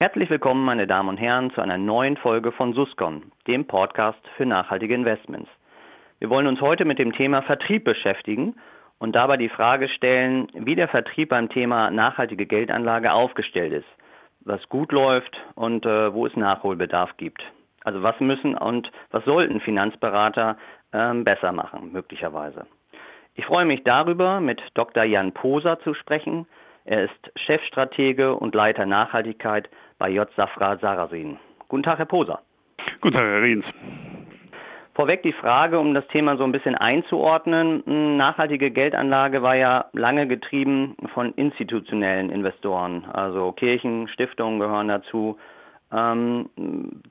Herzlich willkommen, meine Damen und Herren, zu einer neuen Folge von Suscon, dem Podcast für nachhaltige Investments. Wir wollen uns heute mit dem Thema Vertrieb beschäftigen und dabei die Frage stellen, wie der Vertrieb beim Thema nachhaltige Geldanlage aufgestellt ist, was gut läuft und äh, wo es Nachholbedarf gibt. Also was müssen und was sollten Finanzberater äh, besser machen, möglicherweise. Ich freue mich darüber, mit Dr. Jan Poser zu sprechen. Er ist Chefstratege und Leiter Nachhaltigkeit bei J. Safra Sarasin. Guten Tag, Herr Poser. Guten Tag, Herr Riens. Vorweg die Frage, um das Thema so ein bisschen einzuordnen. Nachhaltige Geldanlage war ja lange getrieben von institutionellen Investoren. Also Kirchen, Stiftungen gehören dazu. Ähm,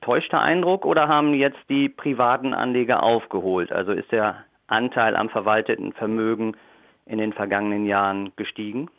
täuschter Eindruck oder haben jetzt die privaten Anleger aufgeholt? Also ist der Anteil am verwalteten Vermögen in den vergangenen Jahren gestiegen?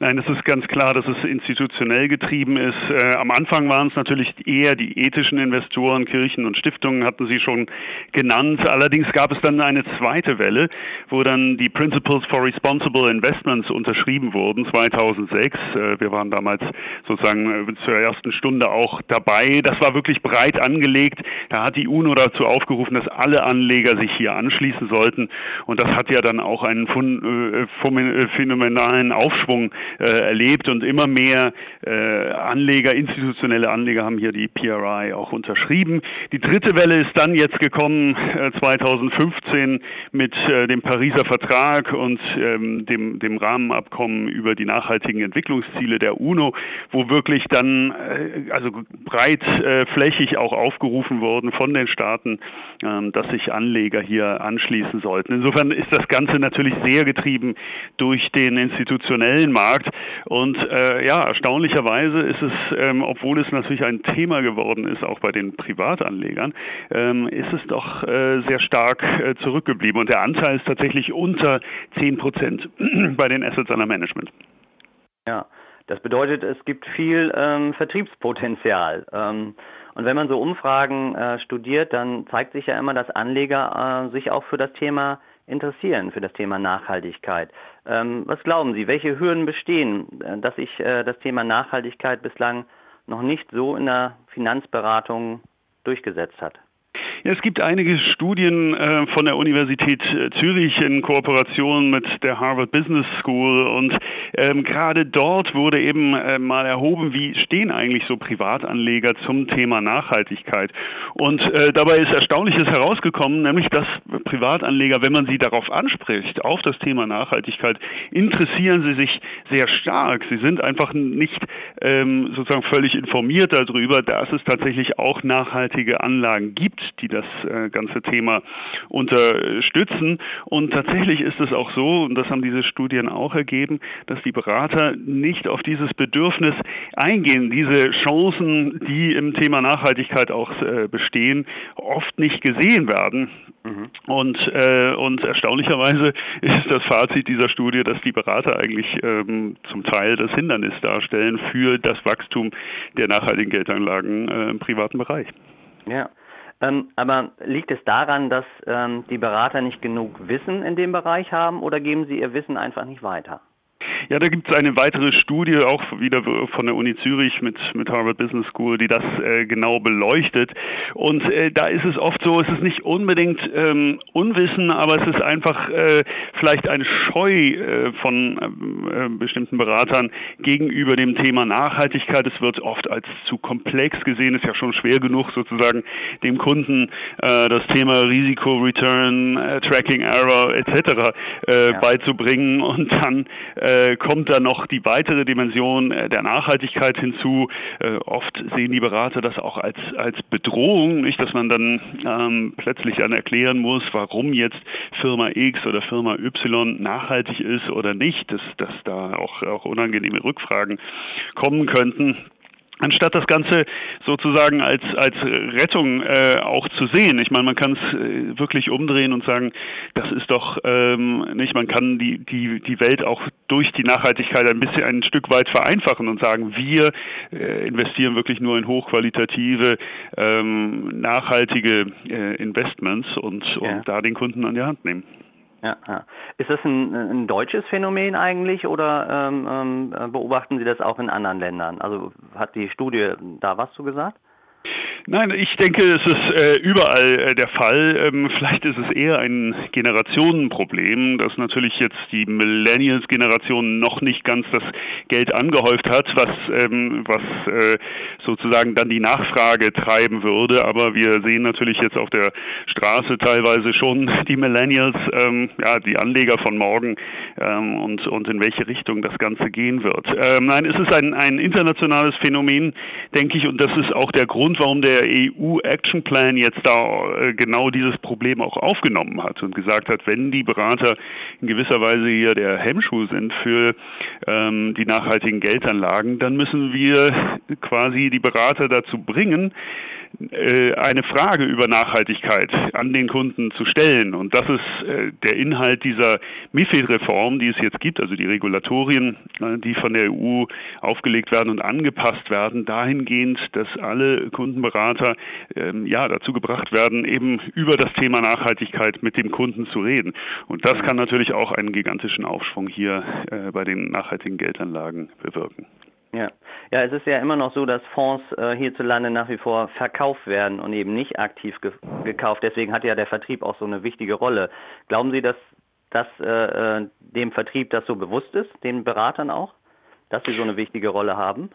Nein, es ist ganz klar, dass es institutionell getrieben ist. Äh, am Anfang waren es natürlich eher die ethischen Investoren, Kirchen und Stiftungen hatten Sie schon genannt. Allerdings gab es dann eine zweite Welle, wo dann die Principles for Responsible Investments unterschrieben wurden, 2006. Äh, wir waren damals sozusagen äh, zur ersten Stunde auch dabei. Das war wirklich breit angelegt. Da hat die UNO dazu aufgerufen, dass alle Anleger sich hier anschließen sollten. Und das hat ja dann auch einen äh, äh, phänomenalen Aufschwung äh, erlebt und immer mehr äh, Anleger, institutionelle Anleger haben hier die PRI auch unterschrieben. Die dritte Welle ist dann jetzt gekommen äh, 2015 mit äh, dem Pariser Vertrag und ähm, dem, dem Rahmenabkommen über die nachhaltigen Entwicklungsziele der UNO, wo wirklich dann äh, also breit äh, auch aufgerufen worden von den Staaten, äh, dass sich Anleger hier anschließen sollten. Insofern ist das Ganze natürlich sehr getrieben durch den institutionellen Markt Markt. Und äh, ja, erstaunlicherweise ist es, ähm, obwohl es natürlich ein Thema geworden ist, auch bei den Privatanlegern, ähm, ist es doch äh, sehr stark äh, zurückgeblieben. Und der Anteil ist tatsächlich unter 10 Prozent bei den Assets under Management. Ja, das bedeutet, es gibt viel ähm, Vertriebspotenzial. Ähm, und wenn man so Umfragen äh, studiert, dann zeigt sich ja immer, dass Anleger äh, sich auch für das Thema interessieren, für das Thema Nachhaltigkeit. Ähm, was glauben Sie, welche Hürden bestehen, äh, dass sich äh, das Thema Nachhaltigkeit bislang noch nicht so in der Finanzberatung durchgesetzt hat? Es gibt einige Studien äh, von der Universität äh, Zürich in Kooperation mit der Harvard Business School und ähm, gerade dort wurde eben äh, mal erhoben, wie stehen eigentlich so Privatanleger zum Thema Nachhaltigkeit. Und äh, dabei ist Erstaunliches herausgekommen, nämlich dass Privatanleger, wenn man sie darauf anspricht, auf das Thema Nachhaltigkeit, interessieren sie sich sehr stark. Sie sind einfach nicht ähm, sozusagen völlig informiert darüber, dass es tatsächlich auch nachhaltige Anlagen gibt, die das äh, ganze Thema unterstützen. Und tatsächlich ist es auch so, und das haben diese Studien auch ergeben, dass die Berater nicht auf dieses Bedürfnis eingehen, diese Chancen, die im Thema Nachhaltigkeit auch äh, bestehen, oft nicht gesehen werden. Mhm. Und, äh, und erstaunlicherweise ist das Fazit dieser Studie, dass die Berater eigentlich ähm, zum Teil das Hindernis darstellen für das Wachstum der nachhaltigen Geldanlagen äh, im privaten Bereich. Ja. Ähm, aber liegt es daran, dass ähm, die Berater nicht genug Wissen in dem Bereich haben oder geben sie ihr Wissen einfach nicht weiter? Ja, da gibt es eine weitere Studie, auch wieder von der Uni Zürich mit, mit Harvard Business School, die das äh, genau beleuchtet. Und äh, da ist es oft so, es ist nicht unbedingt ähm, Unwissen, aber es ist einfach äh, vielleicht eine Scheu äh, von äh, bestimmten Beratern gegenüber dem Thema Nachhaltigkeit. Es wird oft als zu komplex gesehen, ist ja schon schwer genug sozusagen dem Kunden äh, das Thema Risiko, Return, äh, Tracking Error etc. Äh, ja. beizubringen und dann äh, kommt da noch die weitere Dimension äh, der Nachhaltigkeit hinzu. Äh, oft sehen die Berater das auch als, als Bedrohung, nicht, dass man dann ähm, plötzlich dann erklären muss, warum jetzt Firma X oder Firma Y nachhaltig ist oder nicht, dass, dass da auch, auch unangenehme Rückfragen kommen könnten anstatt das Ganze sozusagen als als Rettung äh, auch zu sehen. Ich meine, man kann es äh, wirklich umdrehen und sagen, das ist doch ähm, nicht. Man kann die die die Welt auch durch die Nachhaltigkeit ein bisschen ein Stück weit vereinfachen und sagen, wir äh, investieren wirklich nur in hochqualitative, ähm, nachhaltige äh, Investments und, ja. und da den Kunden an die Hand nehmen. Ja. Ist das ein, ein deutsches Phänomen eigentlich oder ähm, ähm, beobachten Sie das auch in anderen Ländern? Also hat die Studie da was zu gesagt? Nein, ich denke, es ist äh, überall äh, der Fall. Ähm, vielleicht ist es eher ein Generationenproblem, dass natürlich jetzt die Millennials-Generation noch nicht ganz das Geld angehäuft hat, was, ähm, was äh, sozusagen dann die Nachfrage treiben würde. Aber wir sehen natürlich jetzt auf der Straße teilweise schon die Millennials, ähm, ja, die Anleger von morgen ähm, und, und in welche Richtung das Ganze gehen wird. Ähm, nein, es ist ein, ein internationales Phänomen, denke ich, und das ist auch der Grund, warum der EU-Action Plan jetzt da äh, genau dieses Problem auch aufgenommen hat und gesagt hat, wenn die Berater in gewisser Weise hier der Hemmschuh sind für ähm, die nachhaltigen Geldanlagen, dann müssen wir quasi die Berater dazu bringen, eine Frage über Nachhaltigkeit an den Kunden zu stellen. Und das ist äh, der Inhalt dieser MIFID-Reform, die es jetzt gibt, also die Regulatorien, äh, die von der EU aufgelegt werden und angepasst werden, dahingehend, dass alle Kundenberater ähm, ja dazu gebracht werden, eben über das Thema Nachhaltigkeit mit dem Kunden zu reden. Und das kann natürlich auch einen gigantischen Aufschwung hier bei den nachhaltigen Geldanlagen bewirken. Ja. Ja, es ist ja immer noch so, dass Fonds äh, hierzulande nach wie vor verkauft werden und eben nicht aktiv ge gekauft. Deswegen hat ja der Vertrieb auch so eine wichtige Rolle. Glauben Sie, dass, dass äh, äh dem Vertrieb das so bewusst ist, den Beratern auch, dass sie so eine wichtige Rolle haben?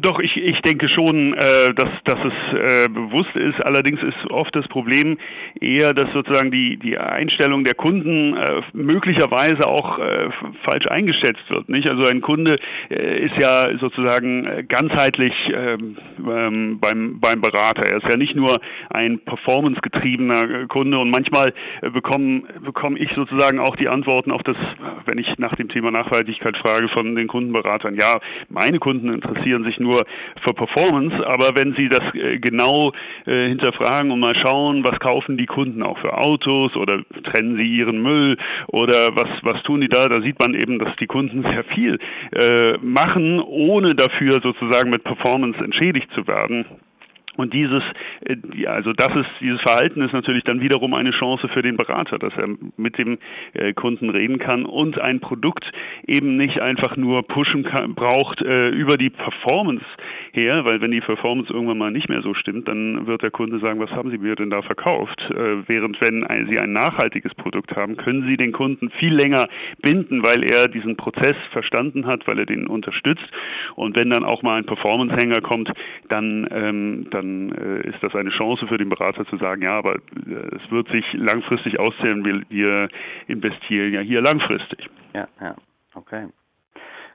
Doch, ich, ich denke schon, äh, dass, dass es äh, bewusst ist. Allerdings ist oft das Problem eher, dass sozusagen die, die Einstellung der Kunden äh, möglicherweise auch äh, falsch eingeschätzt wird. Nicht? Also ein Kunde äh, ist ja sozusagen äh, ganzheitlich ähm, ähm, beim, beim Berater. Er ist ja nicht nur ein performancegetriebener Kunde und manchmal äh, bekomme bekomm ich sozusagen auch die Antworten auf das, wenn ich nach dem Thema Nachhaltigkeit frage von den Kundenberatern. Ja, meine Kunden interessieren sich nur nur für Performance, aber wenn Sie das äh, genau äh, hinterfragen und mal schauen, was kaufen die Kunden auch für Autos oder trennen sie ihren Müll oder was, was tun die da, da sieht man eben, dass die Kunden sehr viel äh, machen, ohne dafür sozusagen mit Performance entschädigt zu werden. Und dieses, äh, also das ist, dieses Verhalten ist natürlich dann wiederum eine Chance für den Berater, dass er mit dem äh, Kunden reden kann und ein Produkt eben nicht einfach nur pushen kann, braucht äh, über die Performance her, weil wenn die Performance irgendwann mal nicht mehr so stimmt, dann wird der Kunde sagen, was haben Sie mir denn da verkauft? während wenn Sie ein nachhaltiges Produkt haben, können Sie den Kunden viel länger binden, weil er diesen Prozess verstanden hat, weil er den unterstützt. Und wenn dann auch mal ein Performance-Hänger kommt, dann, ähm, dann äh, ist das eine Chance für den Berater zu sagen, ja, aber äh, es wird sich langfristig auszählen, wir, wir investieren ja hier langfristig. Ja, ja, okay.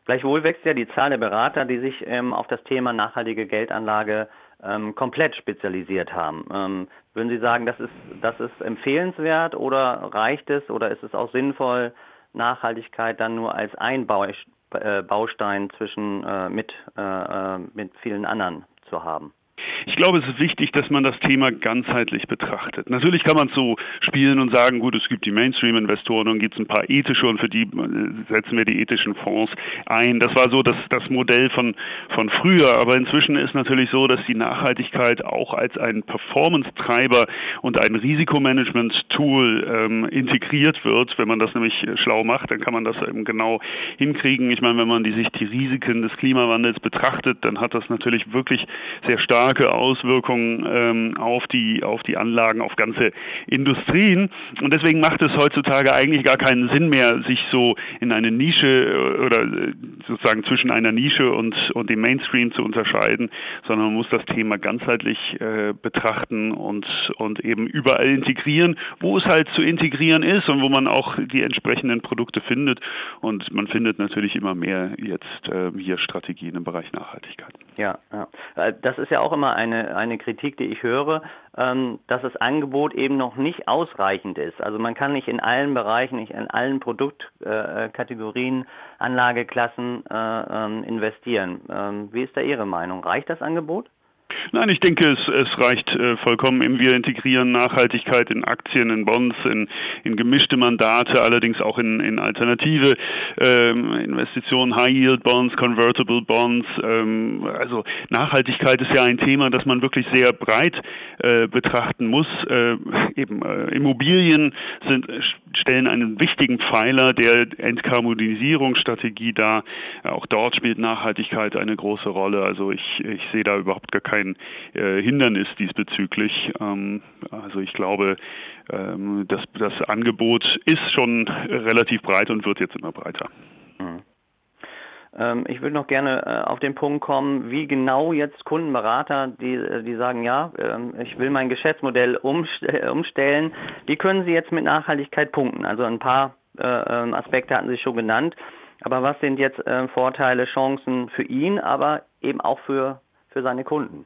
Gleichwohl wächst ja die Zahl der Berater, die sich ähm, auf das Thema nachhaltige Geldanlage ähm, komplett spezialisiert haben. Ähm, würden Sie sagen, das ist, das ist empfehlenswert oder reicht es oder ist es auch sinnvoll, Nachhaltigkeit dann nur als ein äh, Baustein zwischen äh, mit, äh, äh, mit vielen anderen zu haben? Ich glaube, es ist wichtig, dass man das Thema ganzheitlich betrachtet. Natürlich kann man es so spielen und sagen, gut, es gibt die Mainstream-Investoren und gibt es ein paar ethische und für die äh, setzen wir die ethischen Fonds ein. Das war so das, das Modell von, von früher, aber inzwischen ist natürlich so, dass die Nachhaltigkeit auch als ein Performance-Treiber und ein Risikomanagement-Tool ähm, integriert wird. Wenn man das nämlich schlau macht, dann kann man das eben genau hinkriegen. Ich meine, wenn man die, sich die Risiken des Klimawandels betrachtet, dann hat das natürlich wirklich sehr starke Auswirkungen ähm, auf die auf die Anlagen, auf ganze Industrien. Und deswegen macht es heutzutage eigentlich gar keinen Sinn mehr, sich so in eine Nische äh, oder äh, sozusagen zwischen einer Nische und und dem Mainstream zu unterscheiden, sondern man muss das Thema ganzheitlich äh, betrachten und und eben überall integrieren, wo es halt zu integrieren ist und wo man auch die entsprechenden Produkte findet. Und man findet natürlich immer mehr jetzt äh, hier Strategien im Bereich Nachhaltigkeit. Ja, ja. Äh, das ist ja auch immer eine, eine Kritik, die ich höre, ähm, dass das Angebot eben noch nicht ausreichend ist. Also man kann nicht in allen Bereichen, nicht in allen Produktkategorien, äh, Anlageklassen äh, ähm, investieren. Ähm, wie ist da Ihre Meinung? Reicht das Angebot? Nein, ich denke, es, es reicht äh, vollkommen. Wir integrieren Nachhaltigkeit in Aktien, in Bonds, in, in gemischte Mandate, allerdings auch in, in alternative ähm, Investitionen, High-Yield-Bonds, Convertible Bonds. Ähm, also Nachhaltigkeit ist ja ein Thema, das man wirklich sehr breit äh, betrachten muss. Äh, eben äh, Immobilien sind, stellen einen wichtigen Pfeiler der Entkarbonisierungsstrategie dar. Auch dort spielt Nachhaltigkeit eine große Rolle. Also ich, ich sehe da überhaupt gar kein äh, Hindernis diesbezüglich. Ähm, also ich glaube, ähm, das, das Angebot ist schon relativ breit und wird jetzt immer breiter. Mhm. Ähm, ich würde noch gerne äh, auf den Punkt kommen, wie genau jetzt Kundenberater, die, äh, die sagen, ja, ähm, ich will mein Geschäftsmodell umstellen, wie können sie jetzt mit Nachhaltigkeit punkten? Also ein paar äh, ähm, Aspekte hatten Sie schon genannt. Aber was sind jetzt Vorteile, Chancen für ihn, aber eben auch für, für seine Kunden?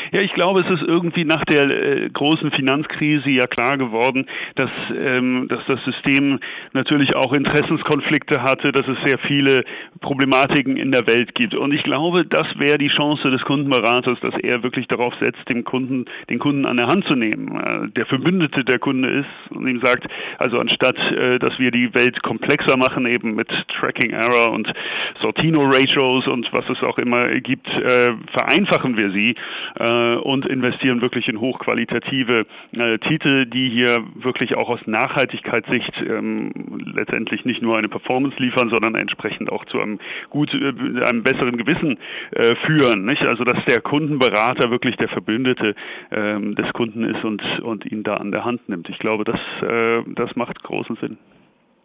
Ja, ich glaube, es ist irgendwie nach der äh, großen Finanzkrise ja klar geworden, dass, ähm, dass das System natürlich auch Interessenskonflikte hatte, dass es sehr viele Problematiken in der Welt gibt. Und ich glaube, das wäre die Chance des Kundenberaters, dass er wirklich darauf setzt, dem Kunden, den Kunden an der Hand zu nehmen, äh, der Verbündete der Kunde ist und ihm sagt, also anstatt, äh, dass wir die Welt komplexer machen, eben mit Tracking Error und Sortino Ratios und was es auch immer gibt, äh, vereinfachen wir sie und investieren wirklich in hochqualitative äh, Titel, die hier wirklich auch aus Nachhaltigkeitssicht ähm, letztendlich nicht nur eine Performance liefern, sondern entsprechend auch zu einem gut, äh, einem besseren Gewissen äh, führen. Nicht? Also dass der Kundenberater wirklich der Verbündete ähm, des Kunden ist und, und ihn da an der Hand nimmt. Ich glaube, das, äh, das macht großen Sinn.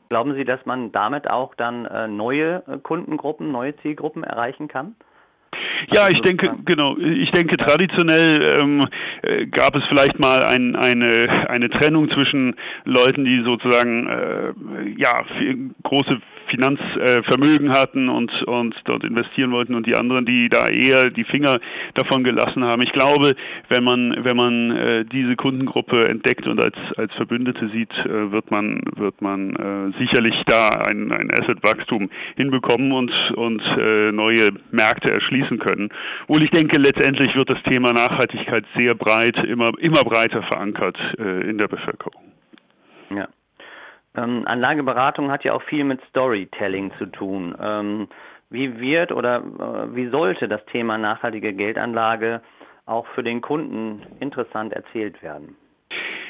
Glauben Sie, dass man damit auch dann äh, neue Kundengruppen, neue Zielgruppen erreichen kann? Ja, also ich denke, genau. Ich denke, traditionell ähm, äh, gab es vielleicht mal ein, eine, eine Trennung zwischen Leuten, die sozusagen äh, ja große Finanzvermögen hatten und, und dort investieren wollten und die anderen, die da eher die Finger davon gelassen haben. Ich glaube, wenn man, wenn man äh, diese Kundengruppe entdeckt und als, als Verbündete sieht, äh, wird man, wird man äh, sicherlich da ein, ein Asset-Wachstum hinbekommen und, und äh, neue Märkte erschließen können. Wohl ich denke, letztendlich wird das Thema Nachhaltigkeit sehr breit, immer, immer breiter verankert äh, in der Bevölkerung. Ja. Ähm, Anlageberatung hat ja auch viel mit Storytelling zu tun. Ähm, wie wird oder äh, wie sollte das Thema nachhaltige Geldanlage auch für den Kunden interessant erzählt werden?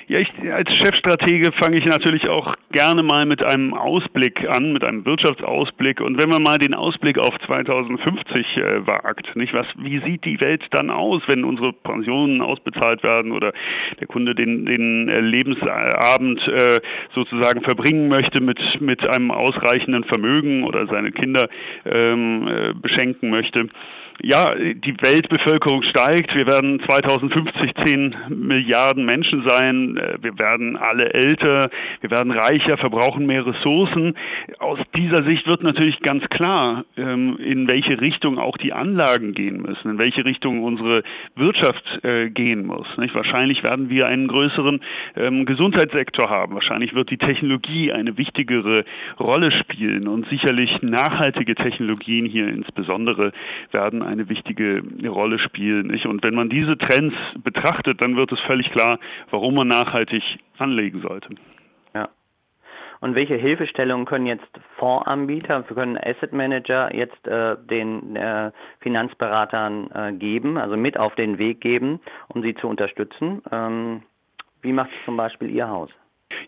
Ja, ich, als Chefstratege fange ich natürlich auch gerne mal mit einem Ausblick an, mit einem Wirtschaftsausblick. Und wenn man mal den Ausblick auf 2050 äh, wagt, nicht was, wie sieht die Welt dann aus, wenn unsere Pensionen ausbezahlt werden oder der Kunde den, den äh, Lebensabend äh, sozusagen verbringen möchte mit, mit einem ausreichenden Vermögen oder seine Kinder ähm, äh, beschenken möchte? Ja, die Weltbevölkerung steigt. Wir werden 2050 10 Milliarden Menschen sein. Äh, wir werden alle älter. Wir werden reicher, verbrauchen mehr Ressourcen. Aus dieser Sicht wird natürlich ganz klar, ähm, in welche Richtung auch die Anlagen gehen müssen, in welche Richtung unsere Wirtschaft äh, gehen muss. Wahrscheinlich werden wir einen größeren ähm, Gesundheitssektor haben. Wahrscheinlich wird die Technologie eine wichtigere Rolle spielen und sicherlich nachhaltige Technologien hier insbesondere werden eine wichtige Rolle spielen. Nicht? Und wenn man diese Trends betrachtet, dann wird es völlig klar, warum man nachhaltig anlegen sollte. Ja. Und welche Hilfestellungen können jetzt Fondsanbieter, können Asset Manager jetzt äh, den äh, Finanzberatern äh, geben, also mit auf den Weg geben, um sie zu unterstützen? Ähm, wie macht zum Beispiel Ihr Haus?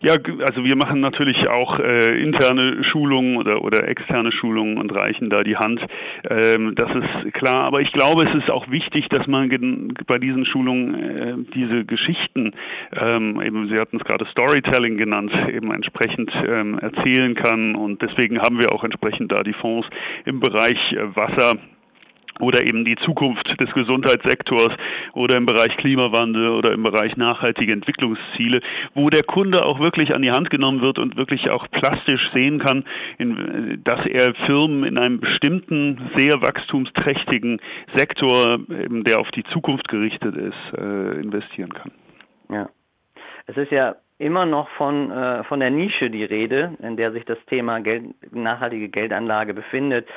Ja, also wir machen natürlich auch äh, interne Schulungen oder, oder externe Schulungen und reichen da die Hand. Ähm, das ist klar. Aber ich glaube, es ist auch wichtig, dass man bei diesen Schulungen äh, diese Geschichten, ähm, eben Sie hatten es gerade Storytelling genannt, eben entsprechend ähm, erzählen kann. Und deswegen haben wir auch entsprechend da die Fonds im Bereich äh, Wasser oder eben die Zukunft des Gesundheitssektors oder im Bereich Klimawandel oder im Bereich nachhaltige Entwicklungsziele, wo der Kunde auch wirklich an die Hand genommen wird und wirklich auch plastisch sehen kann, dass er Firmen in einem bestimmten, sehr wachstumsträchtigen Sektor, der auf die Zukunft gerichtet ist, äh, investieren kann. Ja. Es ist ja immer noch von, äh, von der Nische die Rede, in der sich das Thema Geld, nachhaltige Geldanlage befindet.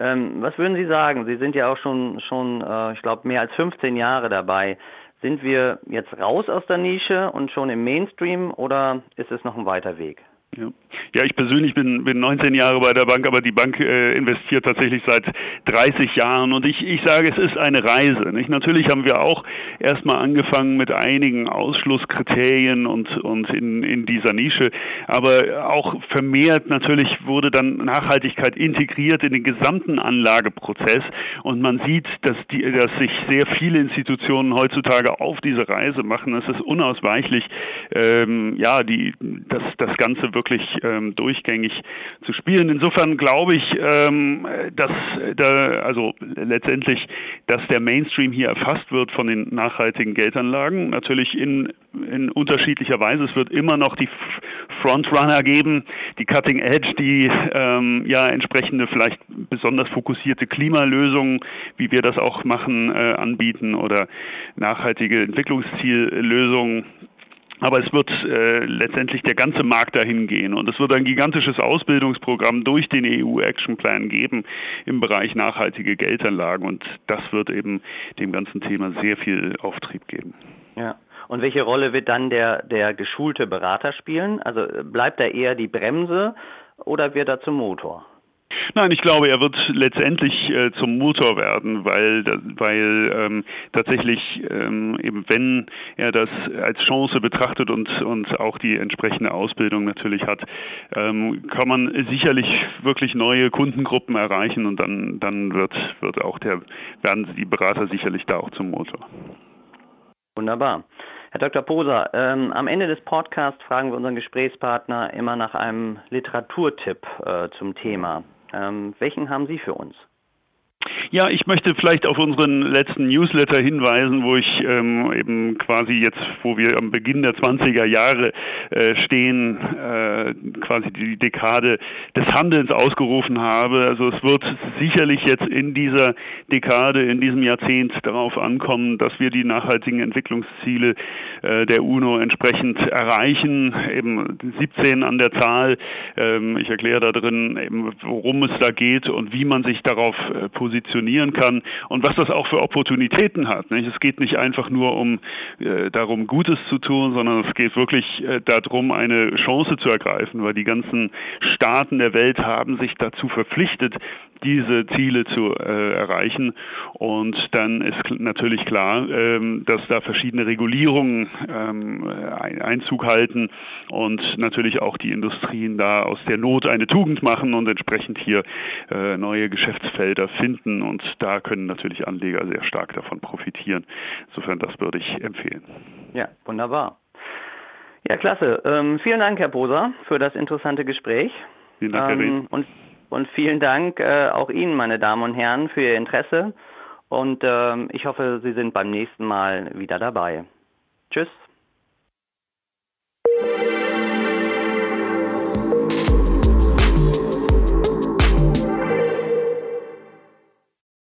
Ähm, was würden Sie sagen? Sie sind ja auch schon, schon äh, ich glaube, mehr als 15 Jahre dabei. Sind wir jetzt raus aus der Nische und schon im Mainstream oder ist es noch ein weiter Weg? Ja. ja, ich persönlich bin, bin 19 Jahre bei der Bank, aber die Bank äh, investiert tatsächlich seit 30 Jahren und ich, ich sage, es ist eine Reise. Nicht? Natürlich haben wir auch erstmal angefangen mit einigen Ausschlusskriterien und, und in, in dieser Nische, aber auch vermehrt natürlich wurde dann Nachhaltigkeit integriert in den gesamten Anlageprozess und man sieht, dass, die, dass sich sehr viele Institutionen heutzutage auf diese Reise machen. Es ist unausweichlich, ähm, ja, die, das, das Ganze wirklich wirklich ähm, durchgängig zu spielen. Insofern glaube ich, ähm, dass da, also letztendlich, dass der Mainstream hier erfasst wird von den nachhaltigen Geldanlagen. Natürlich in, in unterschiedlicher Weise. Es wird immer noch die Frontrunner geben, die Cutting Edge, die ähm, ja entsprechende vielleicht besonders fokussierte Klimalösungen, wie wir das auch machen, äh, anbieten oder nachhaltige Entwicklungsziellösungen. Aber es wird äh, letztendlich der ganze Markt dahin gehen und es wird ein gigantisches Ausbildungsprogramm durch den EU Action Plan geben im Bereich nachhaltige Geldanlagen und das wird eben dem ganzen Thema sehr viel Auftrieb geben. Ja. Und welche Rolle wird dann der, der geschulte Berater spielen? Also bleibt er eher die Bremse oder wird er zum Motor? Nein, ich glaube, er wird letztendlich äh, zum Motor werden, weil, weil ähm, tatsächlich ähm, eben wenn er das als Chance betrachtet und, und auch die entsprechende Ausbildung natürlich hat, ähm, kann man sicherlich wirklich neue Kundengruppen erreichen und dann, dann wird, wird auch der, werden die Berater sicherlich da auch zum Motor. Wunderbar. Herr Dr. Poser, ähm, am Ende des Podcasts fragen wir unseren Gesprächspartner immer nach einem Literaturtipp äh, zum Thema. Ähm, welchen haben Sie für uns? Ja, ich möchte vielleicht auf unseren letzten Newsletter hinweisen, wo ich ähm, eben quasi jetzt, wo wir am Beginn der 20er Jahre äh, stehen, äh, quasi die Dekade des Handelns ausgerufen habe. Also es wird sicherlich jetzt in dieser Dekade, in diesem Jahrzehnt darauf ankommen, dass wir die nachhaltigen Entwicklungsziele äh, der UNO entsprechend erreichen, eben 17 an der Zahl. Ähm, ich erkläre da drin, eben, worum es da geht und wie man sich darauf äh, positionieren kann und was das auch für Opportunitäten hat. Nicht? Es geht nicht einfach nur um äh, darum, Gutes zu tun, sondern es geht wirklich äh, darum, eine Chance zu ergreifen, weil die ganzen Staaten der Welt haben sich dazu verpflichtet, diese Ziele zu äh, erreichen. Und dann ist natürlich klar, ähm, dass da verschiedene Regulierungen ähm, Einzug halten und natürlich auch die Industrien da aus der Not eine Tugend machen und entsprechend hier äh, neue Geschäftsfelder finden. Und da können natürlich Anleger sehr stark davon profitieren. Insofern, das würde ich empfehlen. Ja, wunderbar. Ja, klasse. Ähm, vielen Dank, Herr Poser, für das interessante Gespräch. Vielen Dank, Herr ähm, und und vielen Dank äh, auch Ihnen, meine Damen und Herren, für Ihr Interesse. Und ähm, ich hoffe, Sie sind beim nächsten Mal wieder dabei. Tschüss.